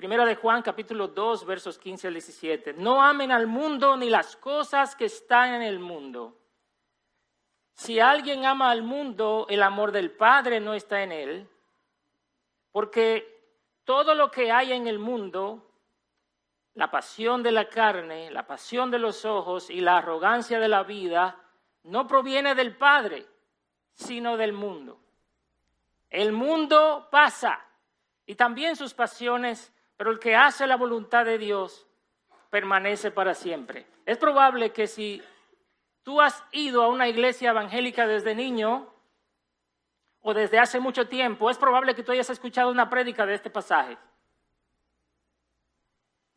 Primera de Juan capítulo 2 versos 15 al 17. No amen al mundo ni las cosas que están en el mundo. Si alguien ama al mundo, el amor del Padre no está en él, porque todo lo que hay en el mundo, la pasión de la carne, la pasión de los ojos y la arrogancia de la vida, no proviene del Padre, sino del mundo. El mundo pasa y también sus pasiones pero el que hace la voluntad de Dios permanece para siempre. Es probable que si tú has ido a una iglesia evangélica desde niño o desde hace mucho tiempo, es probable que tú hayas escuchado una prédica de este pasaje.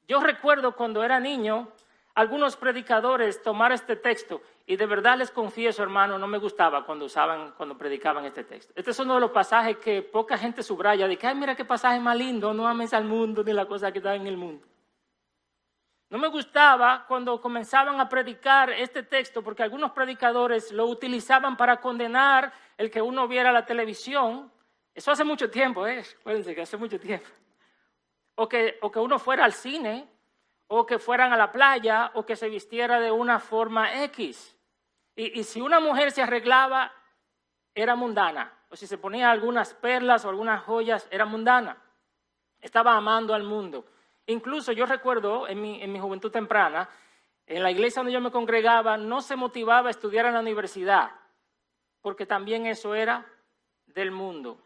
Yo recuerdo cuando era niño, algunos predicadores tomar este texto y de verdad les confieso, hermano, no me gustaba cuando usaban, cuando predicaban este texto. Este es uno de los pasajes que poca gente subraya, de que, ay, mira qué pasaje más lindo, no ames al mundo ni la cosa que está en el mundo. No me gustaba cuando comenzaban a predicar este texto, porque algunos predicadores lo utilizaban para condenar el que uno viera la televisión. Eso hace mucho tiempo, ¿eh? Acuérdense que hace mucho tiempo. O que, o que uno fuera al cine, o que fueran a la playa, o que se vistiera de una forma X. Y, si una mujer se arreglaba, era mundana. O si se ponía algunas perlas o algunas joyas, era mundana. Estaba amando al mundo. Incluso yo recuerdo en mi, en mi juventud temprana, en la iglesia donde yo me congregaba, no se motivaba a estudiar en la universidad, porque también eso era del mundo.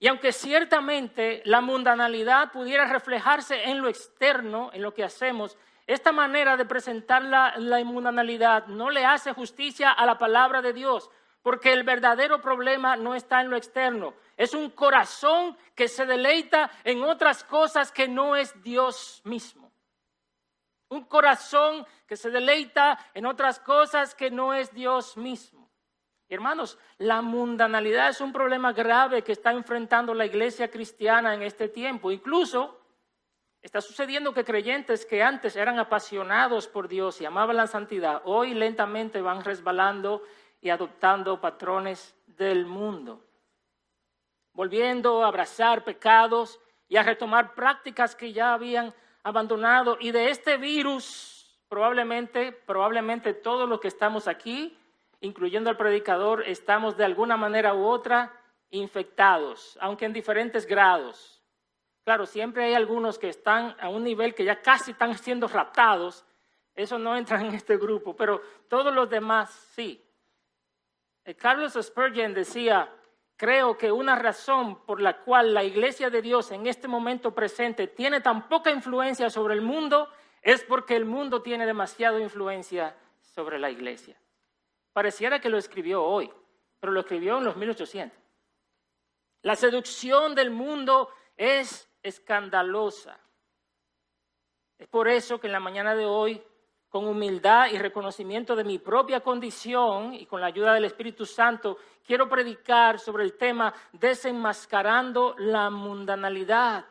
Y aunque ciertamente la mundanalidad pudiera reflejarse en lo externo, en lo que hacemos, esta manera de presentar la, la inmundanalidad no le hace justicia a la palabra de Dios, porque el verdadero problema no está en lo externo. Es un corazón que se deleita en otras cosas que no es Dios mismo. Un corazón que se deleita en otras cosas que no es Dios mismo. Hermanos, la mundanalidad es un problema grave que está enfrentando la iglesia cristiana en este tiempo. Incluso Está sucediendo que creyentes que antes eran apasionados por Dios y amaban la santidad, hoy lentamente van resbalando y adoptando patrones del mundo, volviendo a abrazar pecados y a retomar prácticas que ya habían abandonado. Y de este virus, probablemente, probablemente todos los que estamos aquí, incluyendo al predicador, estamos de alguna manera u otra infectados, aunque en diferentes grados. Claro, siempre hay algunos que están a un nivel que ya casi están siendo raptados. Eso no entra en este grupo, pero todos los demás sí. Eh, Carlos Spurgeon decía, creo que una razón por la cual la iglesia de Dios en este momento presente tiene tan poca influencia sobre el mundo es porque el mundo tiene demasiada influencia sobre la iglesia. Pareciera que lo escribió hoy, pero lo escribió en los 1800. La seducción del mundo es escandalosa. Es por eso que en la mañana de hoy, con humildad y reconocimiento de mi propia condición y con la ayuda del Espíritu Santo, quiero predicar sobre el tema desenmascarando la mundanalidad,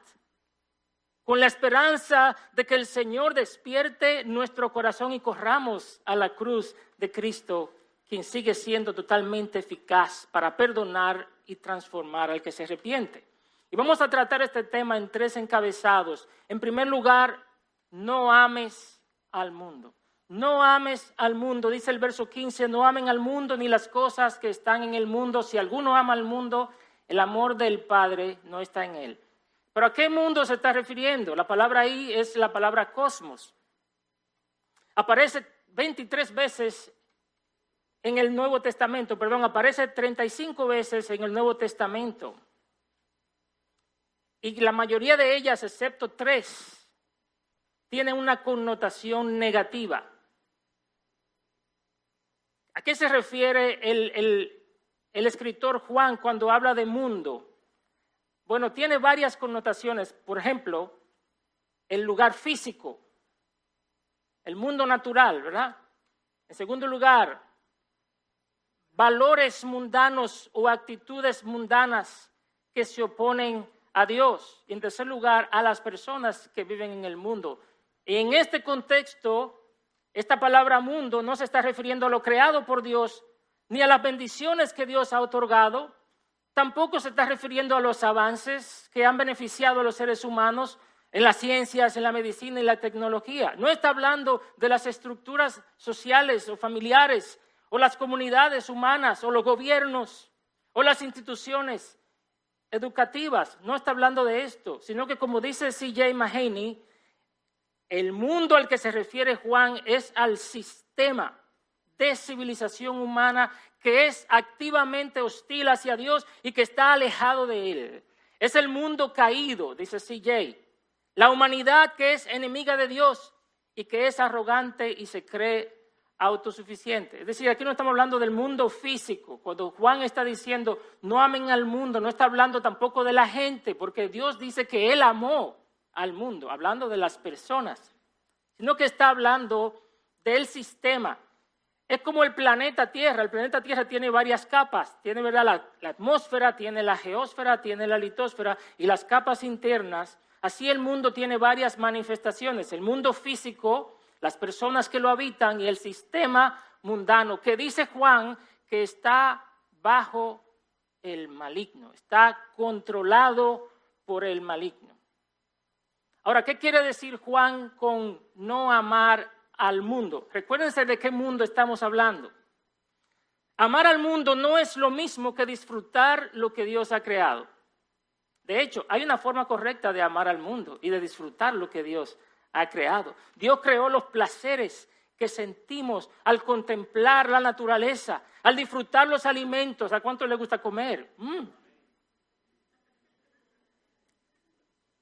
con la esperanza de que el Señor despierte nuestro corazón y corramos a la cruz de Cristo, quien sigue siendo totalmente eficaz para perdonar y transformar al que se arrepiente. Y vamos a tratar este tema en tres encabezados. En primer lugar, no ames al mundo. No ames al mundo, dice el verso 15, no amen al mundo ni las cosas que están en el mundo. Si alguno ama al mundo, el amor del Padre no está en él. ¿Pero a qué mundo se está refiriendo? La palabra ahí es la palabra cosmos. Aparece 23 veces en el Nuevo Testamento, perdón, aparece 35 veces en el Nuevo Testamento y la mayoría de ellas, excepto tres, tienen una connotación negativa. ¿A qué se refiere el, escritor Juan cuando habla de mundo? Bueno, tiene varias connotaciones. Por ejemplo, el lugar físico, el mundo natural, ¿verdad? En segundo lugar, valores mundanos o actitudes mundanas que se oponen a Dios en tercer lugar a las personas que viven en el mundo. Y en este contexto, esta palabra mundo no se está refiriendo a lo creado por Dios ni a las bendiciones que Dios ha otorgado, Tampoco se está refiriendo a los avances que han beneficiado a los seres humanos en las ciencias, en la medicina y la tecnología. No está hablando de las estructuras sociales o familiares o las comunidades humanas o los gobiernos o las instituciones educativas. No está hablando de esto, sino que como dice C.J. Mahaney, el mundo al que se refiere Juan es al sistema de civilización humana que es activamente hostil hacia Dios y que está alejado de Él. Es el mundo caído, dice C.J. La humanidad que es enemiga de Dios y que es arrogante y se cree autosuficiente. Es decir, aquí no estamos hablando del mundo físico. Cuando Juan está diciendo, no amen al mundo, no está hablando tampoco de la gente, porque Dios dice que Él amó al mundo, hablando de las personas, sino que está hablando del sistema. Es como el planeta Tierra. El planeta Tierra tiene varias capas. Tiene ¿verdad? La, la atmósfera, tiene la geósfera, tiene la litosfera y las capas internas Así el mundo tiene varias manifestaciones. El mundo físico, las personas que lo habitan y el sistema mundano, que dice Juan que está bajo el maligno, está controlado por el maligno. Ahora, ¿qué quiere decir Juan con no amar al mundo? Recuérdense de qué mundo estamos hablando. Amar al mundo no es lo mismo que disfrutar lo que Dios ha creado. De hecho, hay una forma correcta de amar al mundo y de disfrutar lo que Dios ha creado. Dios creó los placeres que sentimos al contemplar la naturaleza, al disfrutar los alimentos. ¿A cuánto le gusta comer? Mm.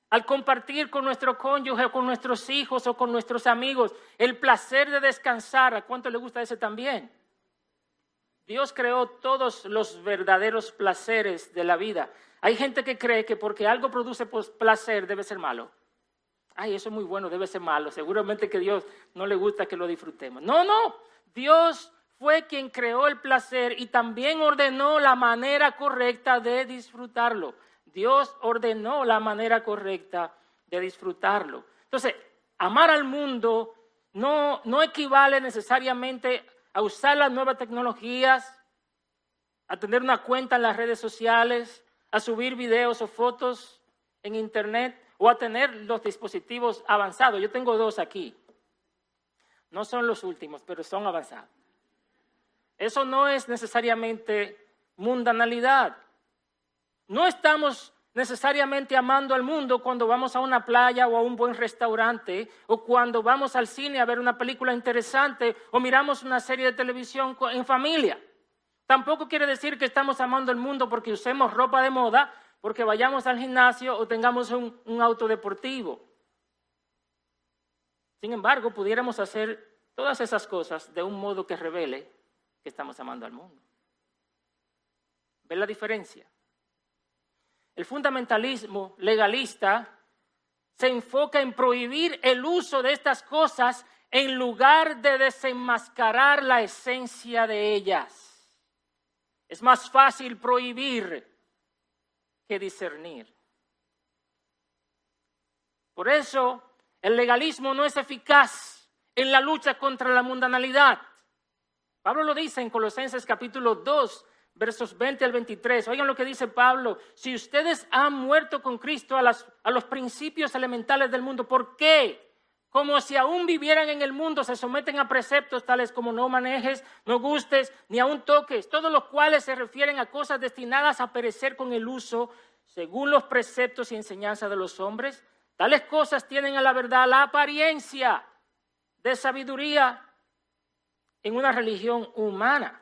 Al compartir con nuestro cónyuge o con nuestros hijos o con nuestros amigos, el placer de descansar. ¿A cuánto le gusta ese también? Dios creó todos los verdaderos placeres de la vida. Hay gente que cree que porque algo produce placer debe ser malo. Ay, eso es muy bueno, debe ser malo. Seguramente que Dios no le gusta que lo disfrutemos. No, no. Dios fue quien creó el placer y también ordenó la manera correcta de disfrutarlo. Dios ordenó la manera correcta de disfrutarlo. Entonces, amar al mundo no, no equivale necesariamente a usar las nuevas tecnologías, a tener una cuenta en las redes sociales, a subir videos o fotos en Internet o a tener los dispositivos avanzados. Yo tengo dos aquí. No son los últimos, pero son avanzados. Eso no es necesariamente mundanalidad. No estamos necesariamente amando al mundo cuando vamos a una playa o a un buen restaurante o cuando vamos al cine a ver una película interesante o miramos una serie de televisión en familia. Tampoco quiere decir que estamos amando el mundo porque usemos ropa de moda, porque vayamos al gimnasio o tengamos un, auto deportivo. Sin embargo, pudiéramos hacer todas esas cosas de un modo que revele que estamos amando al mundo. ¿Ven la diferencia? El fundamentalismo legalista se enfoca en prohibir el uso de estas cosas en lugar de desenmascarar la esencia de ellas. Es más fácil prohibir que discernir. Por eso el legalismo no es eficaz en la lucha contra la mundanalidad. Pablo lo dice en Colosenses capítulo 2, versos 20 al 23. Oigan lo que dice Pablo. Si ustedes han muerto con Cristo a, a los principios elementales del mundo, ¿por qué? Como si aún vivieran en el mundo, se someten a preceptos tales como no manejes, no gustes, ni aún toques, todos los cuales se refieren a cosas destinadas a perecer con el uso, según los preceptos y enseñanzas de los hombres. Tales cosas tienen a la verdad la apariencia de sabiduría en una religión humana,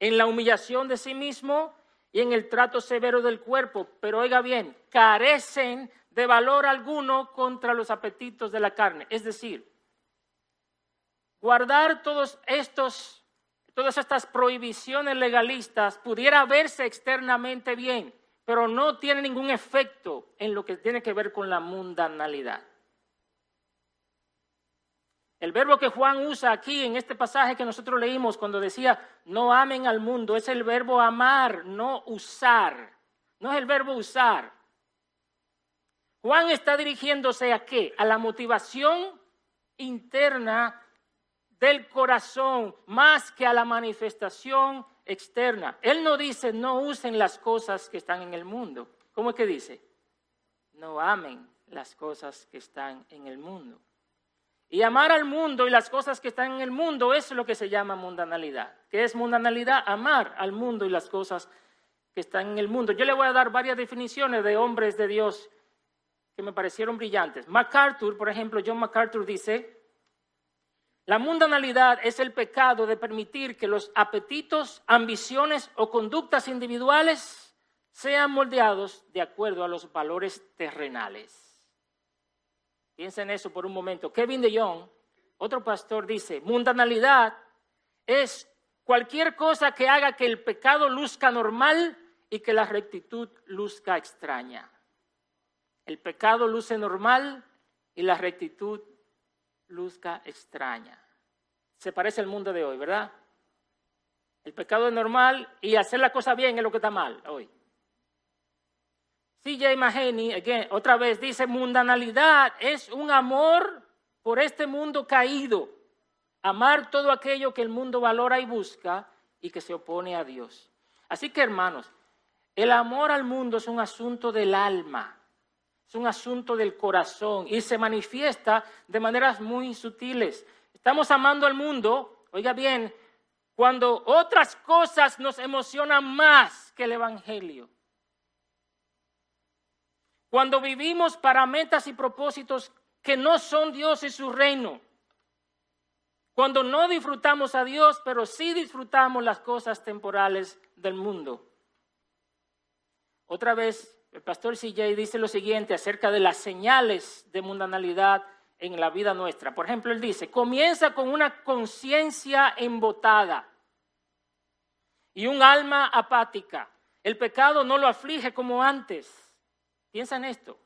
en la humillación de sí mismo y en el trato severo del cuerpo, pero oiga bien, carecen de valor alguno contra los apetitos de la carne. Es decir, guardar todos estos, todas estas prohibiciones legalistas pudiera verse externamente bien, pero no tiene ningún efecto en lo que tiene que ver con la mundanalidad. El verbo que Juan usa aquí en este pasaje que nosotros leímos cuando decía no amen al mundo es el verbo amar, no usar. No es el verbo usar. Juan está dirigiéndose a qué? A la motivación interna del corazón más que a la manifestación externa. Él no dice no usen las cosas que están en el mundo. ¿Cómo es que dice? No amen las cosas que están en el mundo. Y amar al mundo y las cosas que están en el mundo es lo que se llama mundanalidad. ¿Qué es mundanalidad? Amar al mundo y las cosas que están en el mundo. Yo le voy a dar varias definiciones de hombres de Dios me parecieron brillantes. MacArthur, por ejemplo, John MacArthur dice, la mundanalidad es el pecado de permitir que los apetitos, ambiciones o conductas individuales sean moldeados de acuerdo a los valores terrenales. Piensa en eso por un momento. Kevin de Jong, otro pastor, dice, mundanalidad es cualquier cosa que haga que el pecado luzca normal y que la rectitud luzca extraña. El pecado luce normal y la rectitud luzca extraña. Se parece al mundo de hoy, ¿verdad? El pecado es normal y hacer la cosa bien es lo que está mal hoy. C.J. Mahaney, otra vez, dice, mundanalidad es un amor por este mundo caído. Amar todo aquello que el mundo valora y busca y que se opone a Dios. Así que, hermanos, el amor al mundo es un asunto del alma, es un asunto del corazón y se manifiesta de maneras muy sutiles. Estamos amando al mundo, oiga bien, cuando otras cosas nos emocionan más que el Evangelio. Cuando vivimos para metas y propósitos que no son Dios y su reino. Cuando no disfrutamos a Dios, pero sí disfrutamos las cosas temporales del mundo. Otra vez, el pastor CJ dice lo siguiente acerca de las señales de mundanalidad en la vida nuestra. Por ejemplo, él dice, comienza con una conciencia embotada y un alma apática. El pecado no lo aflige como antes. Piensa en esto.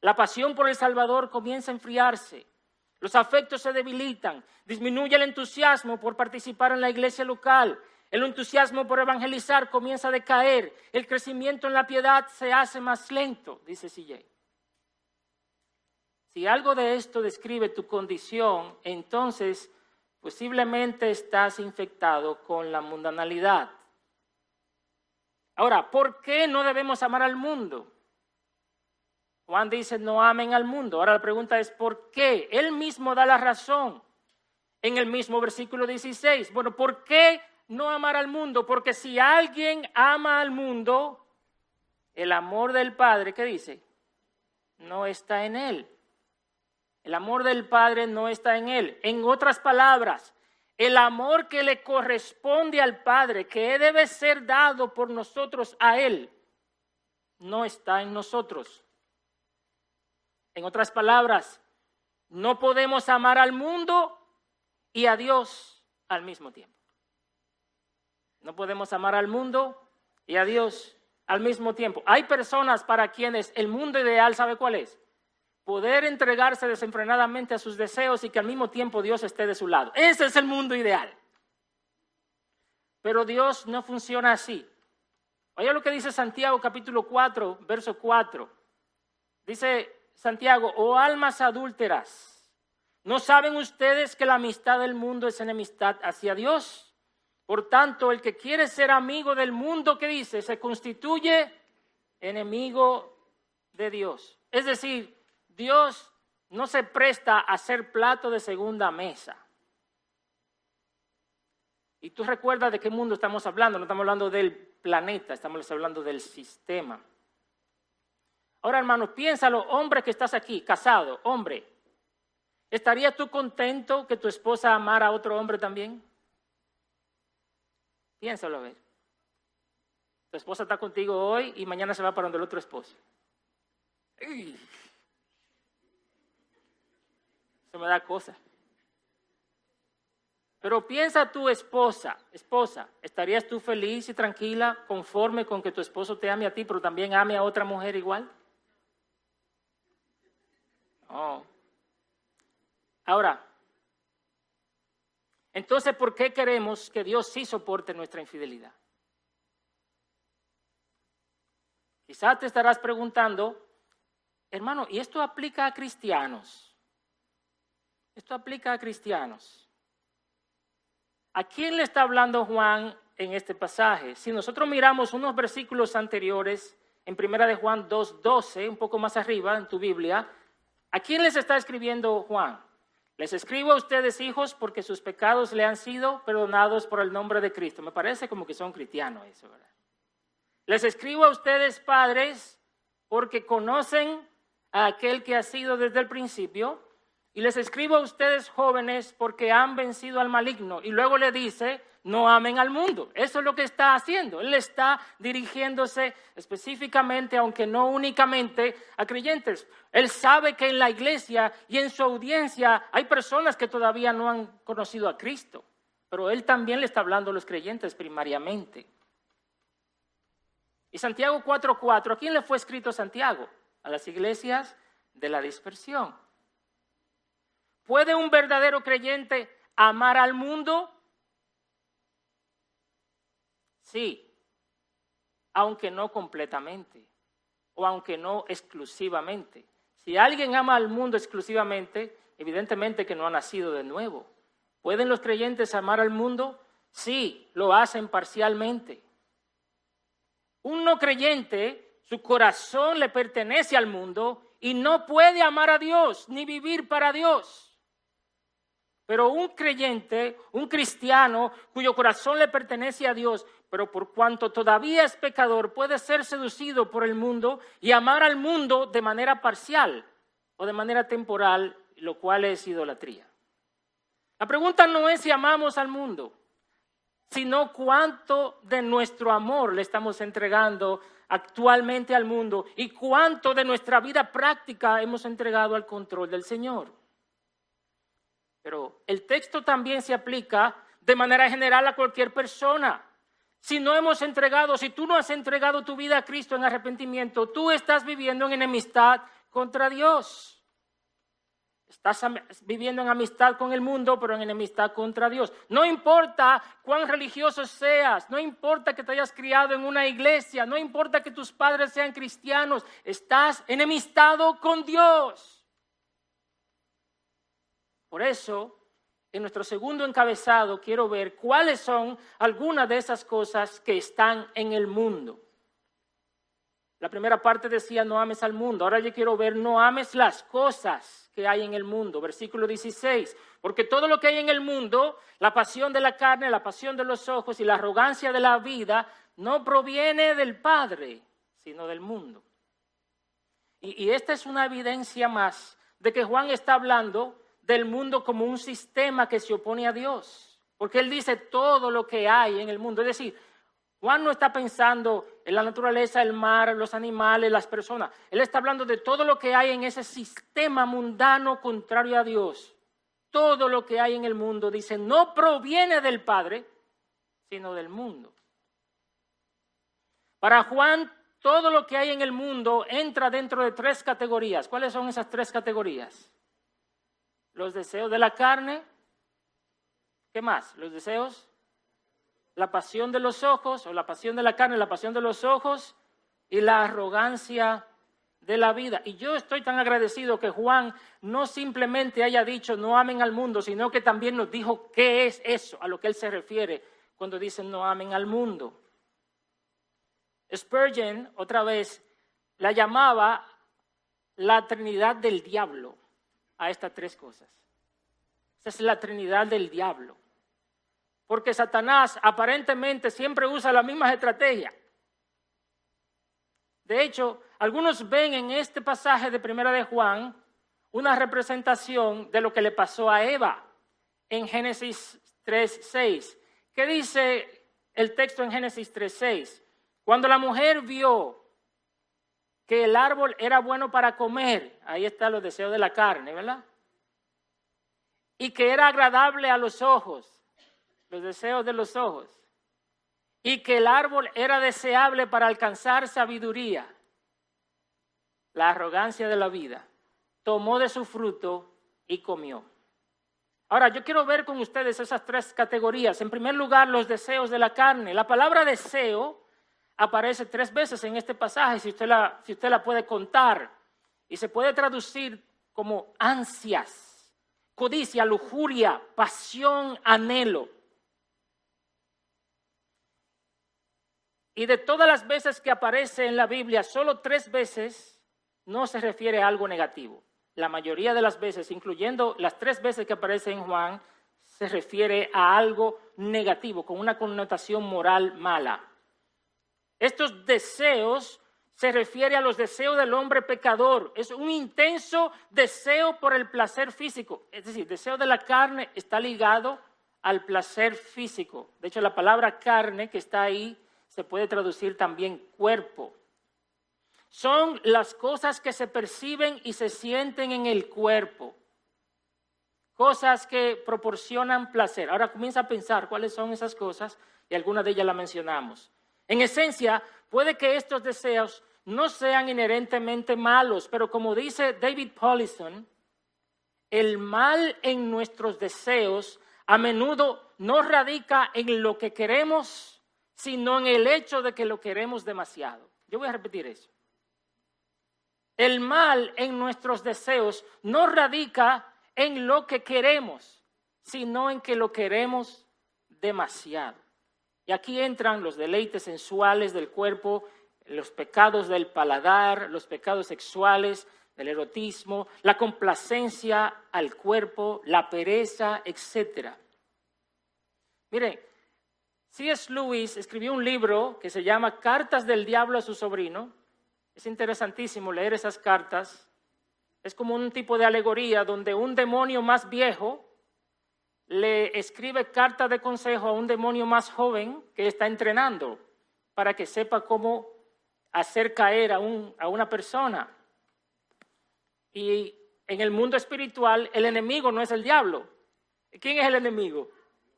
La pasión por el Salvador comienza a enfriarse. Los afectos se debilitan. Disminuye el entusiasmo por participar en la iglesia local. El entusiasmo por evangelizar comienza a decaer. El crecimiento en la piedad se hace más lento, dice CJ. Si algo de esto describe tu condición, entonces posiblemente estás infectado con la mundanalidad. Ahora, ¿por qué no debemos amar al mundo? Juan dice, no amen al mundo. Ahora la pregunta es, ¿por qué? Él mismo da la razón en el mismo versículo 16. Bueno, ¿por qué no amar al mundo? Porque si alguien ama al mundo, el amor del Padre, ¿qué dice? No está en él. El amor del Padre no está en él. En otras palabras, el amor que le corresponde al Padre, que debe ser dado por nosotros a Él, no está en nosotros. En otras palabras, no podemos amar al mundo y a Dios al mismo tiempo. No podemos amar al mundo y a Dios al mismo tiempo. Hay personas para quienes el mundo ideal, ¿sabe cuál es? Poder entregarse desenfrenadamente a sus deseos y que al mismo tiempo Dios esté de su lado. Ese es el mundo ideal. Pero Dios no funciona así. Oye lo que dice Santiago capítulo 4, verso 4. Dice, Santiago, oh almas adúlteras, ¿no saben ustedes que la amistad del mundo es enemistad hacia Dios? Por tanto, el que quiere ser amigo del mundo, ¿qué dice? Se constituye enemigo de Dios. Es decir, Dios no se presta a ser plato de segunda mesa. Y tú recuerdas de qué mundo estamos hablando, no estamos hablando del planeta, estamos hablando del sistema. Ahora, hermano, piénsalo, hombre que estás aquí, casado, hombre. ¿Estarías tú contento que tu esposa amara a otro hombre también? Piénsalo a ver. Tu esposa está contigo hoy y mañana se va para donde el otro esposo. Se me da cosa. Pero piensa tu esposa, esposa, ¿estarías tú feliz y tranquila, conforme con que tu esposo te ame a ti, pero también ame a otra mujer igual? Oh. Ahora, entonces, ¿por qué queremos que Dios sí soporte nuestra infidelidad? Quizás te estarás preguntando, hermano, ¿y esto aplica a cristianos? Esto aplica a cristianos. ¿A quién le está hablando Juan en este pasaje. Si nosotros miramos unos versículos anteriores, en Primera de Juan 2.12, un poco más arriba en tu Biblia, ¿a quién les está escribiendo Juan? Les escribo a ustedes, hijos, porque sus pecados le han sido perdonados por el nombre de Cristo. Me parece como que son cristianos ¿verdad? Les escribo a ustedes, padres, porque conocen a aquel que ha sido desde el principio. Y les escribo a ustedes, jóvenes, porque han vencido al maligno. Y luego le dice, no amen al mundo. Eso es lo que está haciendo. Él está dirigiéndose específicamente, aunque no únicamente, a creyentes. Él sabe que en la iglesia y en su audiencia hay personas que todavía no han conocido a Cristo, pero él también le está hablando a los creyentes primariamente. Y Santiago 4:4, ¿a quién le fue escrito Santiago? A las iglesias de la dispersión. ¿Puede un verdadero creyente amar al mundo? Sí, aunque no completamente o aunque no exclusivamente. Si alguien ama al mundo exclusivamente, evidentemente que no ha nacido de nuevo. ¿Pueden los creyentes amar al mundo? Sí, lo hacen parcialmente. Un no creyente, su corazón le pertenece al mundo y no puede amar a Dios ni vivir para Dios. Pero un creyente, un cristiano cuyo corazón le pertenece a Dios, pero por cuanto todavía es pecador, puede ser seducido por el mundo y amar al mundo de manera parcial o de manera temporal, lo cual es idolatría. La pregunta no es si amamos al mundo, sino cuánto de nuestro amor le estamos entregando actualmente al mundo y cuánto de nuestra vida práctica hemos entregado al control del Señor. Pero el texto también se aplica de manera general a cualquier persona. Si no hemos entregado, si tú no has entregado tu vida a Cristo en arrepentimiento, tú estás viviendo en enemistad contra Dios. Estás viviendo en amistad con el mundo, pero en enemistad contra Dios. No importa cuán religioso seas, no importa que te hayas criado en una iglesia, no importa que tus padres sean cristianos, estás enemistado con Dios. Por eso, en nuestro segundo encabezado quiero ver cuáles son algunas de esas cosas que están en el mundo. La primera parte decía no ames al mundo. Ahora yo quiero ver no ames las cosas que hay en el mundo. Versículo 16. Porque todo lo que hay en el mundo, la pasión de la carne, la pasión de los ojos y la arrogancia de la vida, no proviene del Padre, sino del mundo. Y, esta es una evidencia más de que Juan está hablando del mundo como un sistema que se opone a Dios. Porque Él dice todo lo que hay en el mundo. Es decir, Juan no está pensando en la naturaleza, el mar, los animales, las personas. Él está hablando de todo lo que hay en ese sistema mundano contrario a Dios. Todo lo que hay en el mundo, dice, no proviene del Padre, sino del mundo. Para Juan, todo lo que hay en el mundo entra dentro de tres categorías. ¿Cuáles son esas tres categorías? Los deseos de la carne. ¿Qué más? Los deseos, la pasión de los ojos, o la pasión de la carne, la pasión de los ojos y la arrogancia de la vida. Y yo estoy tan agradecido que Juan no simplemente haya dicho no amen al mundo, sino que también nos dijo qué es eso a lo que él se refiere cuando dice no amen al mundo. Spurgeon, otra vez, la llamaba la Trinidad del Diablo a estas tres cosas. Esa es la Trinidad del diablo. Porque Satanás aparentemente siempre usa las mismas estrategias. De hecho, algunos ven en este pasaje de Primera de Juan una representación de lo que le pasó a Eva en Génesis 3:6. ¿Qué dice el texto en Génesis 3:6? Cuando la mujer vio que el árbol era bueno para comer, ahí están los deseos de la carne, ¿verdad? Y que era agradable a los ojos, los deseos de los ojos. Y que el árbol era deseable para alcanzar sabiduría, la arrogancia de la vida. Tomó de su fruto y comió. Ahora, yo quiero ver con ustedes esas tres categorías. En primer lugar, los deseos de la carne. La palabra deseo aparece tres veces en este pasaje, si usted la, si usted la puede contar, y se puede traducir como ansias, codicia, lujuria, pasión, anhelo. Y de todas las veces que aparece en la Biblia, solo tres veces no se refiere a algo negativo. La mayoría de las veces, incluyendo las tres veces que aparece en Juan, se refiere a algo negativo, con una connotación moral mala. Estos deseos se refiere a los deseos del hombre pecador. Es un intenso deseo por el placer físico. Es decir, deseo de la carne está ligado al placer físico. De hecho, la palabra carne que está ahí se puede traducir también cuerpo. Son las cosas que se perciben y se sienten en el cuerpo. Cosas que proporcionan placer. Ahora comienza a pensar cuáles son esas cosas y algunas de ellas las mencionamos. En esencia, puede que estos deseos no sean inherentemente malos, pero como dice David Paulison, el mal en nuestros deseos a menudo no radica en lo que queremos, sino en el hecho de que lo queremos demasiado. Yo voy a repetir eso. El mal en nuestros deseos no radica en lo que queremos, sino en que lo queremos demasiado. Y aquí entran los deleites sensuales del cuerpo, los pecados del paladar, los pecados sexuales, del erotismo, la complacencia al cuerpo, la pereza, etc. Mire, C.S. Lewis escribió un libro que se llama Cartas del Diablo a su sobrino. Es interesantísimo leer esas cartas. Es como un tipo de alegoría donde un demonio más viejo le escribe carta de consejo a un demonio más joven que está entrenando para que sepa cómo hacer caer a, a una persona. Y en el mundo espiritual el enemigo no es el diablo. ¿Quién es el enemigo?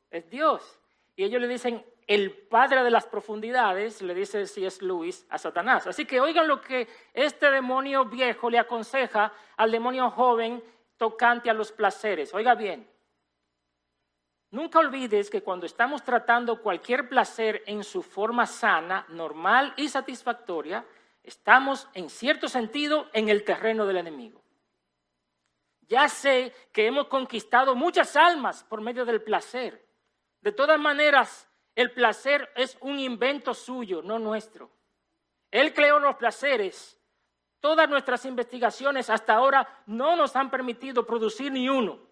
Es Dios. Y ellos le dicen, el padre de las profundidades, le dice C.S. Lewis a Satanás. Así que oigan lo que este demonio viejo le aconseja al demonio joven tocante a los placeres. Oiga bien, Nunca olvides que cuando estamos tratando cualquier placer en su forma sana, normal y satisfactoria, estamos en cierto sentido en el terreno del enemigo. Ya sé que hemos conquistado muchas almas por medio del placer. De todas maneras, el placer es un invento suyo, no nuestro. Él creó los placeres. Todas nuestras investigaciones hasta ahora no nos han permitido producir ni uno.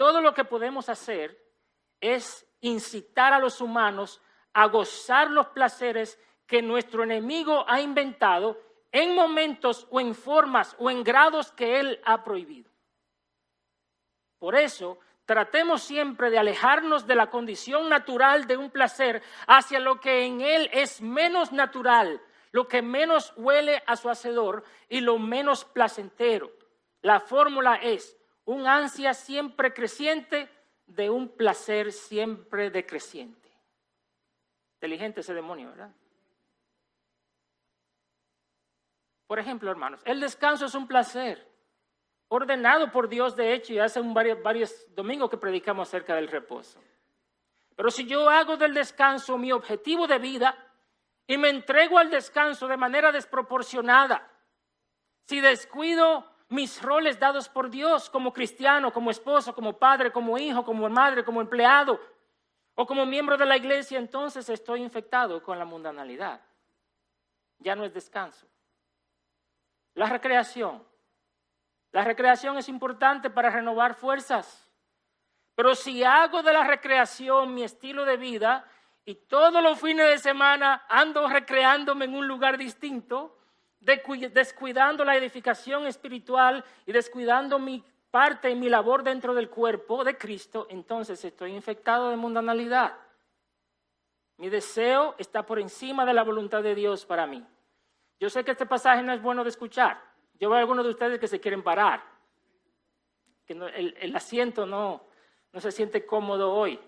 Todo lo que podemos hacer es incitar a los humanos a gozar los placeres que nuestro enemigo ha inventado en momentos o en formas o en grados que él ha prohibido. Por eso, tratemos siempre de alejarnos de la condición natural de un placer hacia lo que en él es menos natural, lo que menos huele a su hacedor y lo menos placentero. La fórmula es un ansia siempre creciente de un placer siempre decreciente. Inteligente ese demonio, ¿verdad? Por ejemplo, hermanos, el descanso es un placer ordenado por Dios, de hecho, y hace un varios, varios domingos que predicamos acerca del reposo. Pero si yo hago del descanso mi objetivo de vida y me entrego al descanso de manera desproporcionada, si descuido mis roles dados por Dios como cristiano, como esposo, como padre, como hijo, como madre, como empleado o como miembro de la iglesia, entonces estoy infectado con la mundanalidad. Ya no es descanso. La recreación. La recreación es importante para renovar fuerzas. Pero si hago de la recreación mi estilo de vida y todos los fines de semana ando recreándome en un lugar distinto, descuidando la edificación espiritual y descuidando mi parte y mi labor dentro del cuerpo de Cristo, entonces estoy infectado de mundanalidad. Mi deseo está por encima de la voluntad de Dios para mí. Yo sé que este pasaje no es bueno de escuchar. Yo veo a algunos de ustedes que se quieren parar, que el, el asiento no, no se siente cómodo hoy.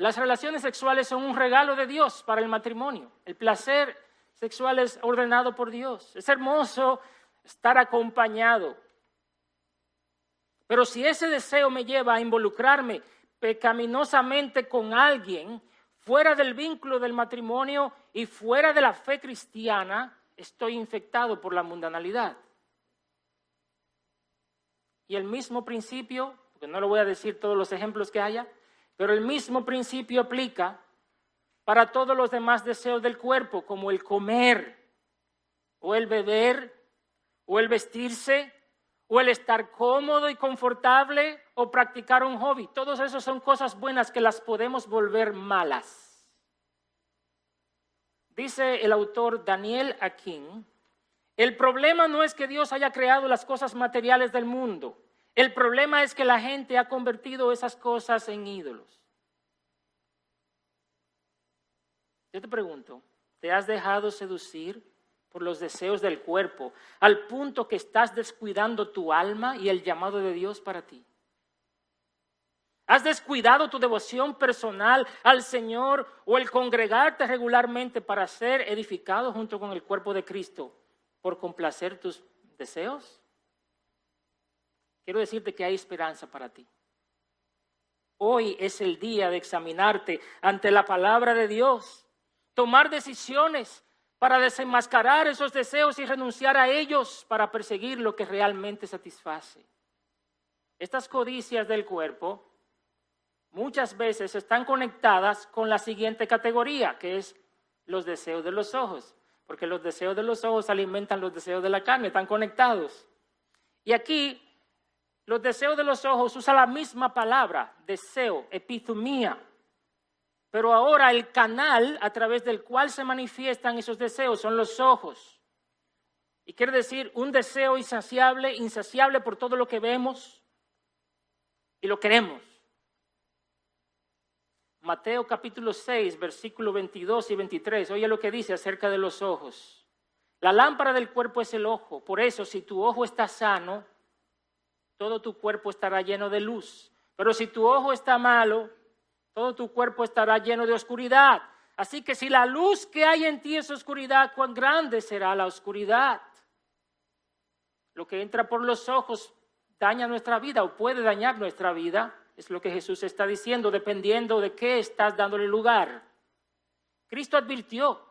Las relaciones sexuales son un regalo de Dios para el matrimonio. El placer sexual es ordenado por Dios. Es hermoso estar acompañado. Pero si ese deseo me lleva a involucrarme pecaminosamente con alguien fuera del vínculo del matrimonio y fuera de la fe cristiana, estoy infectado por la mundanalidad. Y el mismo principio, porque no lo voy a decir todos los ejemplos que haya, Pero el mismo principio aplica para todos los demás deseos del cuerpo, como el comer, o el beber, o el vestirse, o el estar cómodo y confortable, o practicar un hobby. Todos esos son cosas buenas que las podemos volver malas. Dice el autor Daniel Akin, el problema no es que Dios haya creado las cosas materiales del mundo. El problema es que la gente ha convertido esas cosas en ídolos. Yo te pregunto, ¿te has dejado seducir por los deseos del cuerpo al punto que estás descuidando tu alma y el llamado de Dios para ti? ¿Has descuidado tu devoción personal al Señor o el congregarte regularmente para ser edificado junto con el cuerpo de Cristo por complacer tus deseos? Quiero decirte que hay esperanza para ti. Hoy es el día de examinarte ante la palabra de Dios, tomar decisiones para desenmascarar esos deseos y renunciar a ellos para perseguir lo que realmente satisface. Estas codicias del cuerpo muchas veces están conectadas con la siguiente categoría, que es los deseos de los ojos, porque los deseos de los ojos alimentan los deseos de la carne, están conectados. Y aquí los deseos de los ojos usa la misma palabra, deseo, epithumía. Pero ahora el canal a través del cual se manifiestan esos deseos son los ojos. Y quiere decir un deseo insaciable, insaciable por todo lo que vemos y lo queremos. Mateo capítulo 6, versículo 22 y 23. Oye lo que dice acerca de los ojos. La lámpara del cuerpo es el ojo. Por eso, si tu ojo está sano, todo tu cuerpo estará lleno de luz. Pero si tu ojo está malo, todo tu cuerpo estará lleno de oscuridad. Así que si la luz que hay en ti es oscuridad, cuán grande será la oscuridad. Lo que entra por los ojos daña nuestra vida o puede dañar nuestra vida. Es lo que Jesús está diciendo, dependiendo de qué estás dándole lugar. Cristo advirtió,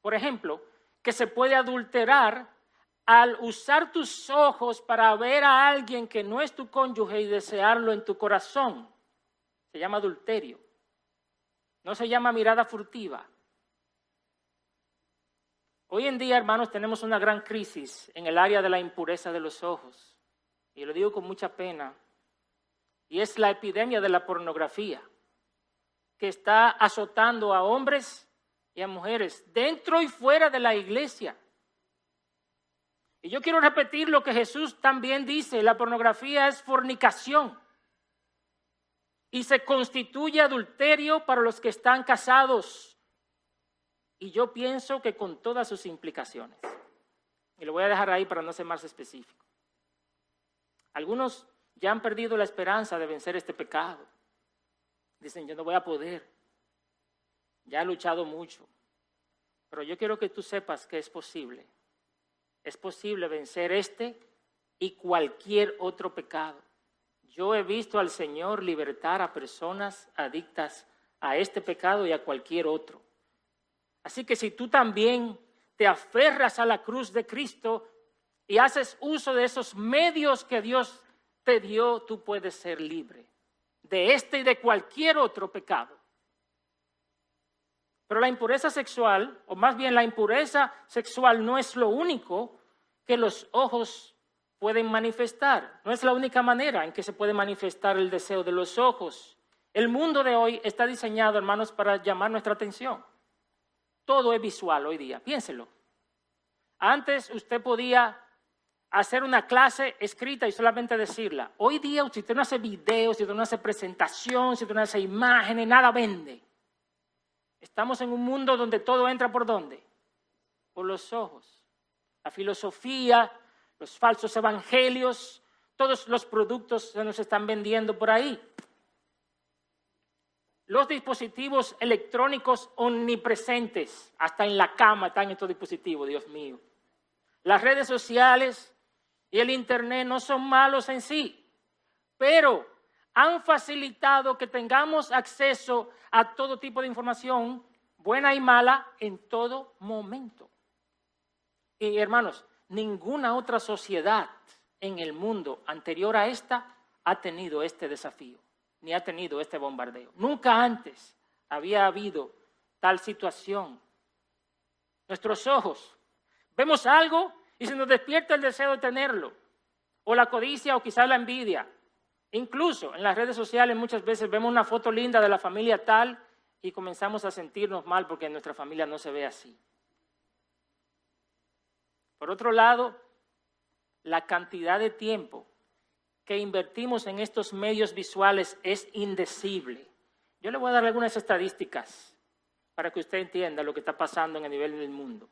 por ejemplo, que se puede adulterar al usar tus ojos para ver a alguien que no es tu cónyuge y desearlo en tu corazón. Se llama adulterio. No se llama mirada furtiva. Hoy en día, hermanos, tenemos una gran crisis en el área de la impureza de los ojos. Y lo digo con mucha pena, y es la epidemia de la pornografía, que está azotando a hombres y a mujeres dentro y fuera de la iglesia. Y yo quiero repetir lo que Jesús también dice, la pornografía es fornicación y se constituye adulterio para los que están casados. Y yo pienso que con todas sus implicaciones. Y lo voy a dejar ahí para no ser más específico. Algunos ya han perdido la esperanza de vencer este pecado. Dicen, yo no voy a poder. Ya he luchado mucho. Pero yo quiero que tú sepas que es posible. Es posible vencer este y cualquier otro pecado. Yo he visto al Señor libertar a personas adictas a este pecado y a cualquier otro. Así que si tú también te aferras a la cruz de Cristo y haces uso de esos medios que Dios te dio, tú puedes ser libre de este y de cualquier otro pecado. Pero la impureza sexual, o más bien la impureza sexual no es lo único que los ojos pueden manifestar. No es la única manera en que se puede manifestar el deseo de los ojos. El mundo de hoy está diseñado, hermanos, para llamar nuestra atención. Todo es visual hoy día, piénselo. Antes usted podía hacer una clase escrita y solamente decirla. Hoy día, si usted no hace videos, si usted no hace presentación, si usted no hace imágenes, nada vende. Estamos en un mundo donde todo entra por dónde? Por los ojos. La filosofía, los falsos evangelios, todos los productos se nos están vendiendo por ahí. Los dispositivos electrónicos omnipresentes, hasta en la cama están estos dispositivos, Dios mío. Las redes sociales, y el Internet no son malos en sí, pero han facilitado que tengamos acceso a todo tipo de información, buena y mala, en todo momento. Y hermanos, ninguna otra sociedad en el mundo anterior a esta ha tenido este desafío. ni ha tenido este bombardeo. Nunca antes había habido tal situación. Nuestros ojos, vemos algo y se nos despierta el deseo de tenerlo, o la codicia o quizás la envidia. Incluso en las redes sociales muchas veces vemos una foto linda de la familia tal y comenzamos a sentirnos mal porque nuestra familia no se ve así. Por otro lado, la cantidad de tiempo que invertimos en estos medios visuales es indecible. Yo le voy a dar algunas estadísticas para que usted entienda lo que está pasando en el nivel del mundo.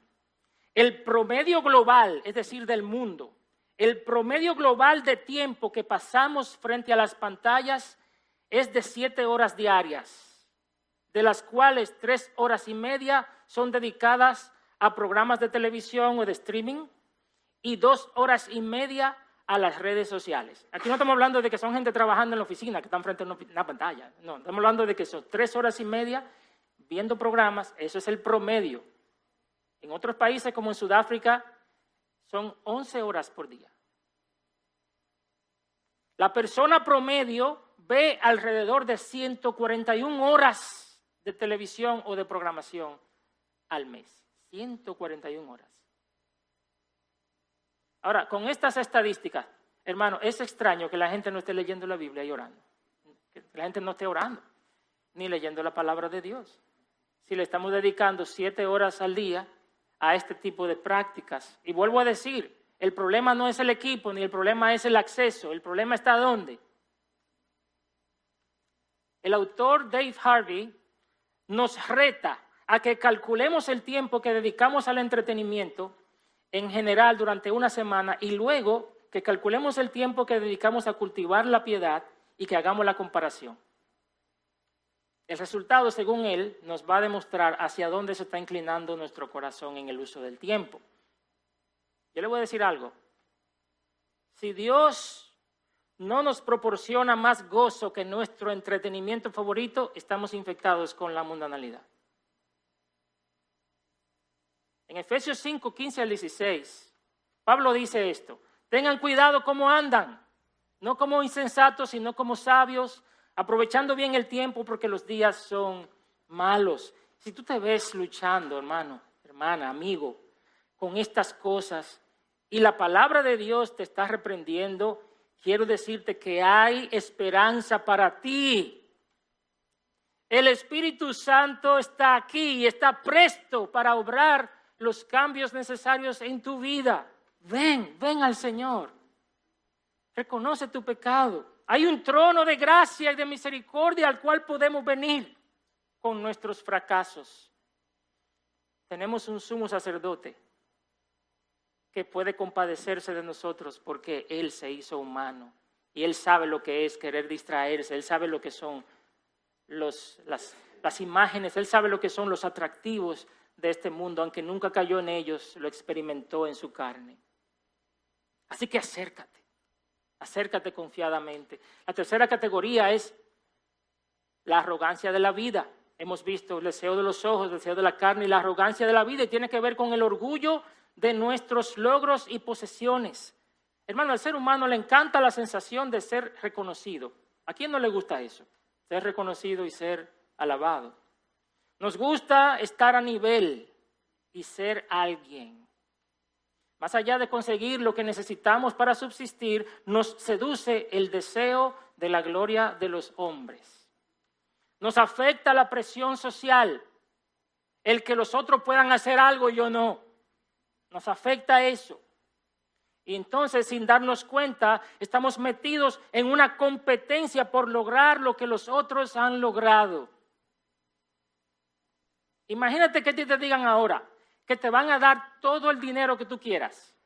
El promedio global, es decir, del mundo, el promedio global de tiempo que pasamos frente a las pantallas es de siete horas diarias, de las cuales tres horas y media son dedicadas a programas de televisión o de streaming y dos horas y media a las redes sociales. Aquí no estamos hablando de que son gente trabajando en la oficina, que están frente a una pantalla. No, estamos hablando de que son tres horas y media viendo programas, eso es el promedio. En otros países como en Sudáfrica son 11 horas por día. La persona promedio ve alrededor de 141 horas de televisión o de programación al mes. 141 horas. Ahora, con estas estadísticas, hermano, es extraño que la gente no esté leyendo la Biblia y orando. Que la gente no esté orando, ni leyendo la palabra de Dios. Si le estamos dedicando siete horas al día a este tipo de prácticas. Y vuelvo a decir, el problema no es el equipo, ni el problema es el acceso. El problema está dónde. El autor Dave Harvey nos reta a que calculemos el tiempo que dedicamos al entretenimiento en general durante una semana y luego que calculemos el tiempo que dedicamos a cultivar la piedad y que hagamos la comparación. El resultado, según él, nos va a demostrar hacia dónde se está inclinando nuestro corazón en el uso del tiempo. Yo le voy a decir algo. Si Dios no nos proporciona más gozo que nuestro entretenimiento favorito, estamos infectados con la mundanalidad. En Efesios 5, 15 al 16, Pablo dice esto, tengan cuidado cómo andan, no como insensatos, sino como sabios, aprovechando bien el tiempo porque los días son malos. Si tú te ves luchando, hermano, hermana, amigo, con estas cosas y la palabra de Dios te está reprendiendo, quiero decirte que hay esperanza para ti. El Espíritu Santo está aquí y está presto para obrar los cambios necesarios en tu vida. Ven, ven al Señor. Reconoce tu pecado. Hay un trono de gracia y de misericordia al cual podemos venir con nuestros fracasos. Tenemos un sumo sacerdote que puede compadecerse de nosotros porque Él se hizo humano y Él sabe lo que es querer distraerse, Él sabe lo que son las imágenes, Él sabe lo que son los atractivos de este mundo, aunque nunca cayó en ellos, lo experimentó en su carne. Así que acércate, acércate confiadamente. La tercera categoría es la arrogancia de la vida. Hemos visto el deseo de los ojos, el deseo de la carne y la arrogancia de la vida y tiene que ver con el orgullo de nuestros logros y posesiones. Hermano, al ser humano le encanta la sensación de ser reconocido. ¿A quién no le gusta eso? Ser reconocido y ser alabado. Nos gusta estar a nivel y ser alguien. Más allá de conseguir lo que necesitamos para subsistir, nos seduce el deseo de la gloria de los hombres. Nos afecta la presión social, el que los otros puedan hacer algo y yo no. Nos afecta eso. Y entonces, sin darnos cuenta, estamos metidos en una competencia por lograr lo que los otros han logrado. Imagínate que te digan ahora que te van a dar todo el dinero que tú quieras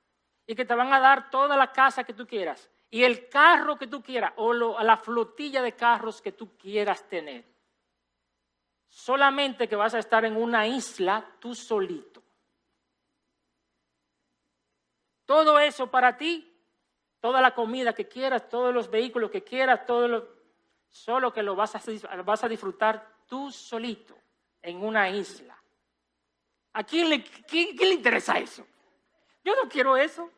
y que te van a dar toda la casa que tú quieras y el carro que tú quieras o la flotilla de carros que tú quieras tener. Solamente que vas a estar en una isla tú solito. Todo eso para ti, toda la comida que quieras, todos los vehículos que quieras, todo lo, solo que lo vas a, vas a disfrutar tú solito en una isla. ¿A quién le, le interesa eso? Yo no quiero eso.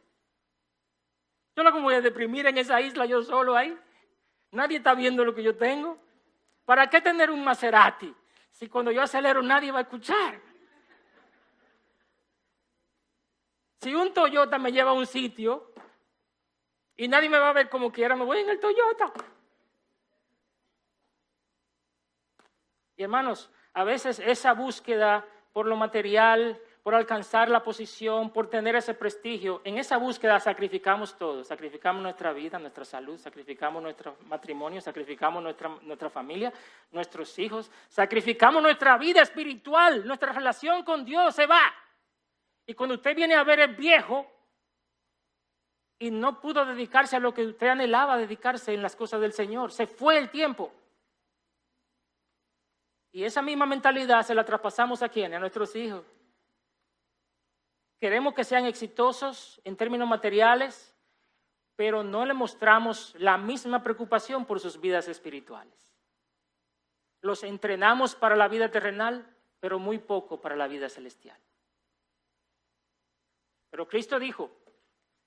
Yo no me voy a deprimir en esa isla yo solo ahí. Nadie está viendo lo que yo tengo. ¿Para qué tener un Maserati si cuando yo acelero nadie va a escuchar? Si un Toyota me lleva a un sitio y nadie me va a ver como quiera, me voy en el Toyota. Y hermanos, a veces esa búsqueda por lo material, por alcanzar la posición, por tener ese prestigio, en esa búsqueda sacrificamos todo. Sacrificamos nuestra vida, nuestra salud, sacrificamos nuestro matrimonio, sacrificamos nuestra, nuestra familia, nuestros hijos, sacrificamos nuestra vida espiritual, nuestra relación con Dios se va. Y cuando usted viene a ver el viejo y no pudo dedicarse a lo que usted anhelaba dedicarse en las cosas del Señor, se fue el tiempo. Y esa misma mentalidad se la traspasamos a quién? A nuestros hijos. Queremos que sean exitosos en términos materiales, pero no le mostramos la misma preocupación por sus vidas espirituales. Los entrenamos para la vida terrenal, pero muy poco para la vida celestial. Pero Cristo dijo,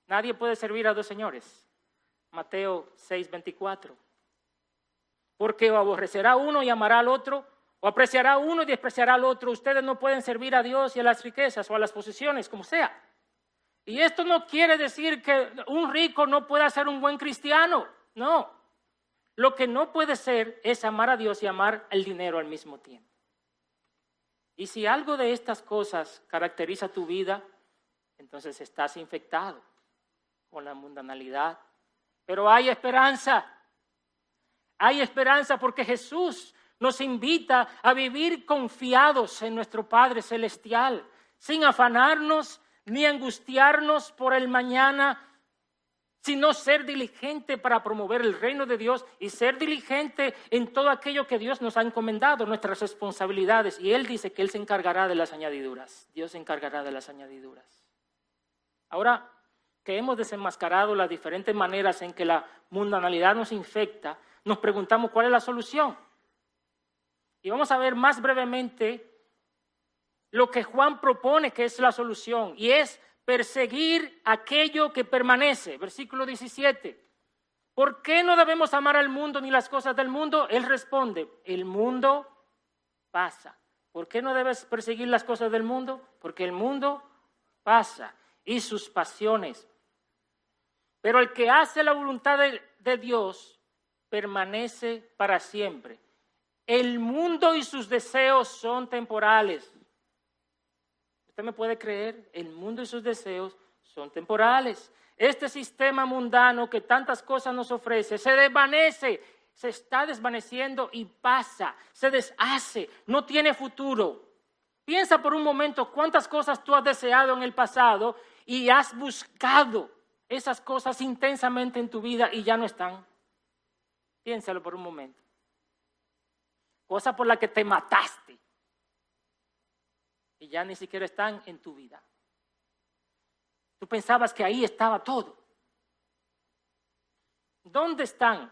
nadie puede servir a dos señores. Mateo 6:24. Porque aborrecerá uno y amará al otro, o apreciará uno y despreciará al otro. Ustedes no pueden servir a Dios y a las riquezas o a las posesiones, como sea. Y esto no quiere decir que un rico no pueda ser un buen cristiano. No. Lo que no puede ser es amar a Dios y amar el dinero al mismo tiempo. Y si algo de estas cosas caracteriza tu vida, entonces estás infectado con la mundanalidad. Pero hay esperanza. Hay esperanza porque Jesús nos invita a vivir confiados en nuestro Padre Celestial, sin afanarnos ni angustiarnos por el mañana, sino ser diligente para promover el reino de Dios y ser diligente en todo aquello que Dios nos ha encomendado, nuestras responsabilidades. Y Él dice que Él se encargará de las añadiduras. Dios se encargará de las añadiduras. Ahora que hemos desenmascarado las diferentes maneras en que la mundanalidad nos infecta, nos preguntamos cuál es la solución. Y vamos a ver más brevemente lo que Juan propone que es la solución, y es perseguir aquello que permanece. Versículo 17. ¿Por qué no debemos amar al mundo ni las cosas del mundo? Él responde, el mundo pasa. ¿Por qué no debes perseguir las cosas del mundo? Porque el mundo pasa y sus pasiones. Pero el que hace la voluntad de, de Dios permanece para siempre. El mundo y sus deseos son temporales. ¿Usted me puede creer? El mundo y sus deseos son temporales. Este sistema mundano que tantas cosas nos ofrece se desvanece, se está desvaneciendo y pasa, se deshace, no tiene futuro. Piensa por un momento cuántas cosas tú has deseado en el pasado y has buscado esas cosas intensamente en tu vida y ya no están. Piénsalo por un momento cosa por la que te mataste y ya ni siquiera están en tu vida. Tú pensabas que ahí estaba todo. ¿Dónde están?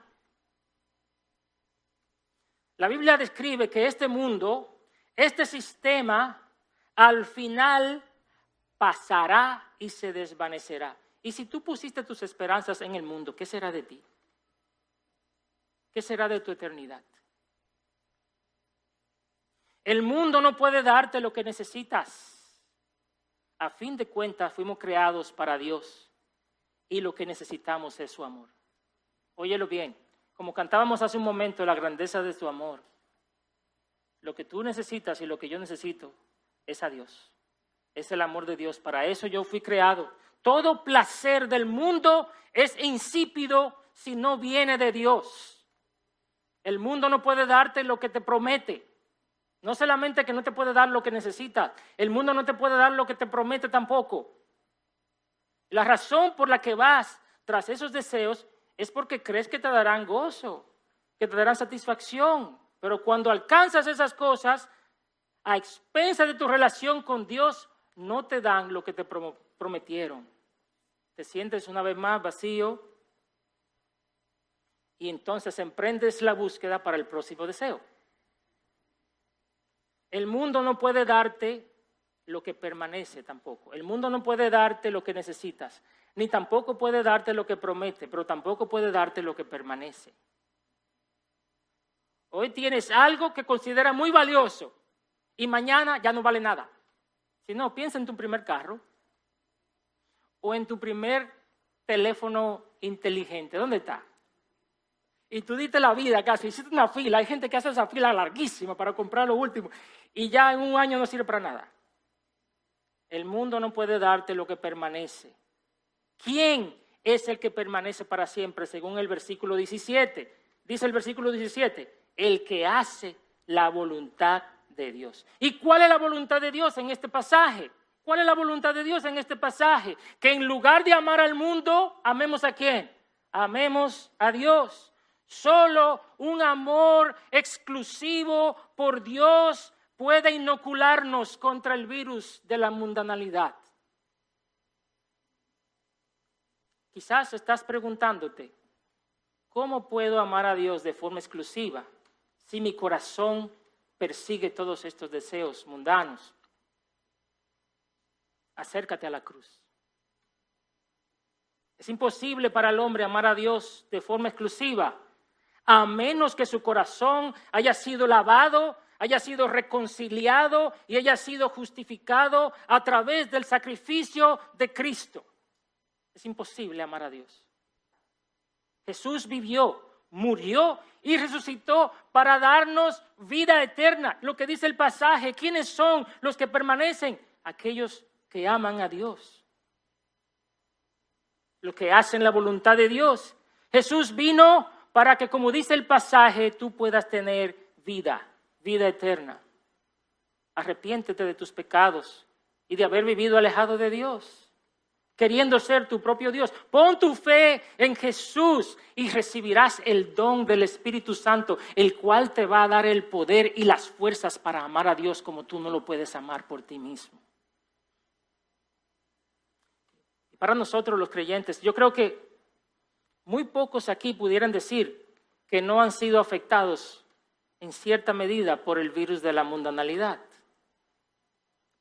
La Biblia describe que este mundo, este sistema, al final pasará y se desvanecerá. Y si tú pusiste tus esperanzas en el mundo, ¿qué será de ti? ¿Qué será de tu eternidad? El mundo no puede darte lo que necesitas. A fin de cuentas, fuimos creados para Dios y lo que necesitamos es su amor. Óyelo bien, como cantábamos hace un momento, la grandeza de su amor. Lo que tú necesitas y lo que yo necesito es a Dios. Es el amor de Dios. Para eso yo fui creado. Todo placer del mundo es insípido si no viene de Dios. El mundo no puede darte lo que te promete. No solamente que no te puede dar lo que necesitas, el mundo no te puede dar lo que te promete tampoco. La razón por la que vas tras esos deseos es porque crees que te darán gozo, que te darán satisfacción. Pero cuando alcanzas esas cosas, a expensas de tu relación con Dios, no te dan lo que te prometieron. Te sientes una vez más vacío y entonces emprendes la búsqueda para el próximo deseo. El mundo no puede darte lo que permanece tampoco. El mundo no puede darte lo que necesitas, ni tampoco puede darte lo que promete, pero tampoco puede darte lo que permanece. Hoy tienes algo que considera muy valioso y mañana ya no vale nada. Si no, piensa en tu primer carro o en tu primer teléfono inteligente. ¿Dónde está? Y tú diste la vida casi, hiciste una fila. Hay gente que hace esa fila larguísima para comprar lo último y ya en un año no sirve para nada. El mundo no puede darte lo que permanece. ¿Quién es el que permanece para siempre? Según el versículo 17. Dice el versículo 17, el que hace la voluntad de Dios. ¿Y cuál es la voluntad de Dios en este pasaje? ¿Cuál es la voluntad de Dios en este pasaje? Que en lugar de amar al mundo, amemos a quién? Amemos a Dios. Solo un amor exclusivo por Dios puede inocularnos contra el virus de la mundanalidad. Quizás estás preguntándote, ¿cómo puedo amar a Dios de forma exclusiva si mi corazón persigue todos estos deseos mundanos? Acércate a la cruz. Es imposible para el hombre amar a Dios de forma exclusiva, a menos que su corazón haya sido lavado haya sido reconciliado y haya sido justificado a través del sacrificio de Cristo. Es imposible amar a Dios. Jesús vivió, murió y resucitó para darnos vida eterna. Lo que dice el pasaje, ¿quiénes son los que permanecen? Aquellos que aman a Dios. Los que hacen la voluntad de Dios. Jesús vino para que, como dice el pasaje, tú puedas tener vida vida eterna. Arrepiéntete de tus pecados y de haber vivido alejado de Dios, queriendo ser tu propio Dios. Pon tu fe en Jesús y recibirás el don del Espíritu Santo, el cual te va a dar el poder y las fuerzas para amar a Dios como tú no lo puedes amar por ti mismo. Para nosotros los creyentes, yo creo que muy pocos aquí pudieran decir que no han sido afectados en cierta medida por el virus de la mundanalidad.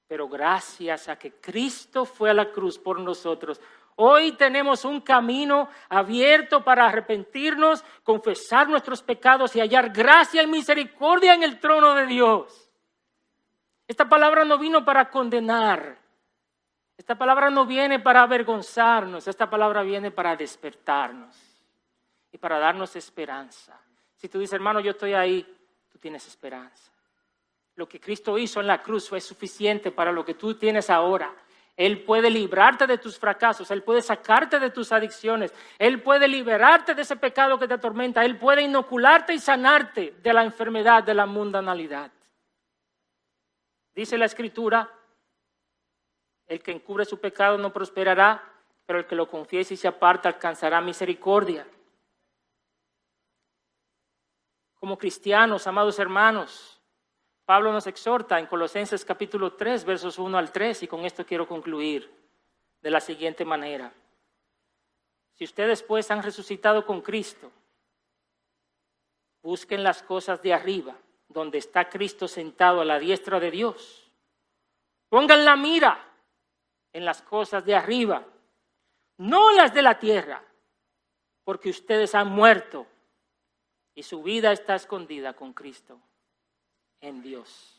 Pero gracias a que Cristo fue a la cruz por nosotros, hoy tenemos un camino abierto para arrepentirnos, confesar nuestros pecados y hallar gracia y misericordia en el trono de Dios. Esta palabra no vino para condenar. Esta palabra no viene para avergonzarnos. Esta palabra viene para despertarnos y para darnos esperanza. Si tú dices, hermano, yo estoy ahí, tienes esperanza. Lo que Cristo hizo en la cruz fue suficiente para lo que tú tienes ahora. Él puede librarte de tus fracasos, Él puede sacarte de tus adicciones, Él puede liberarte de ese pecado que te atormenta, Él puede inocularte y sanarte de la enfermedad de la mundanalidad. Dice la Escritura, el que encubre su pecado no prosperará, pero el que lo confiese y se aparta alcanzará misericordia. como cristianos, amados hermanos. Pablo nos exhorta en Colosenses capítulo 3, versos 1 al 3, y con esto quiero concluir de la siguiente manera. Si ustedes pues han resucitado con Cristo, busquen las cosas de arriba, donde está Cristo sentado a la diestra de Dios. Pongan la mira en las cosas de arriba, no las de la tierra, porque ustedes han muerto y su vida está escondida con Cristo en Dios.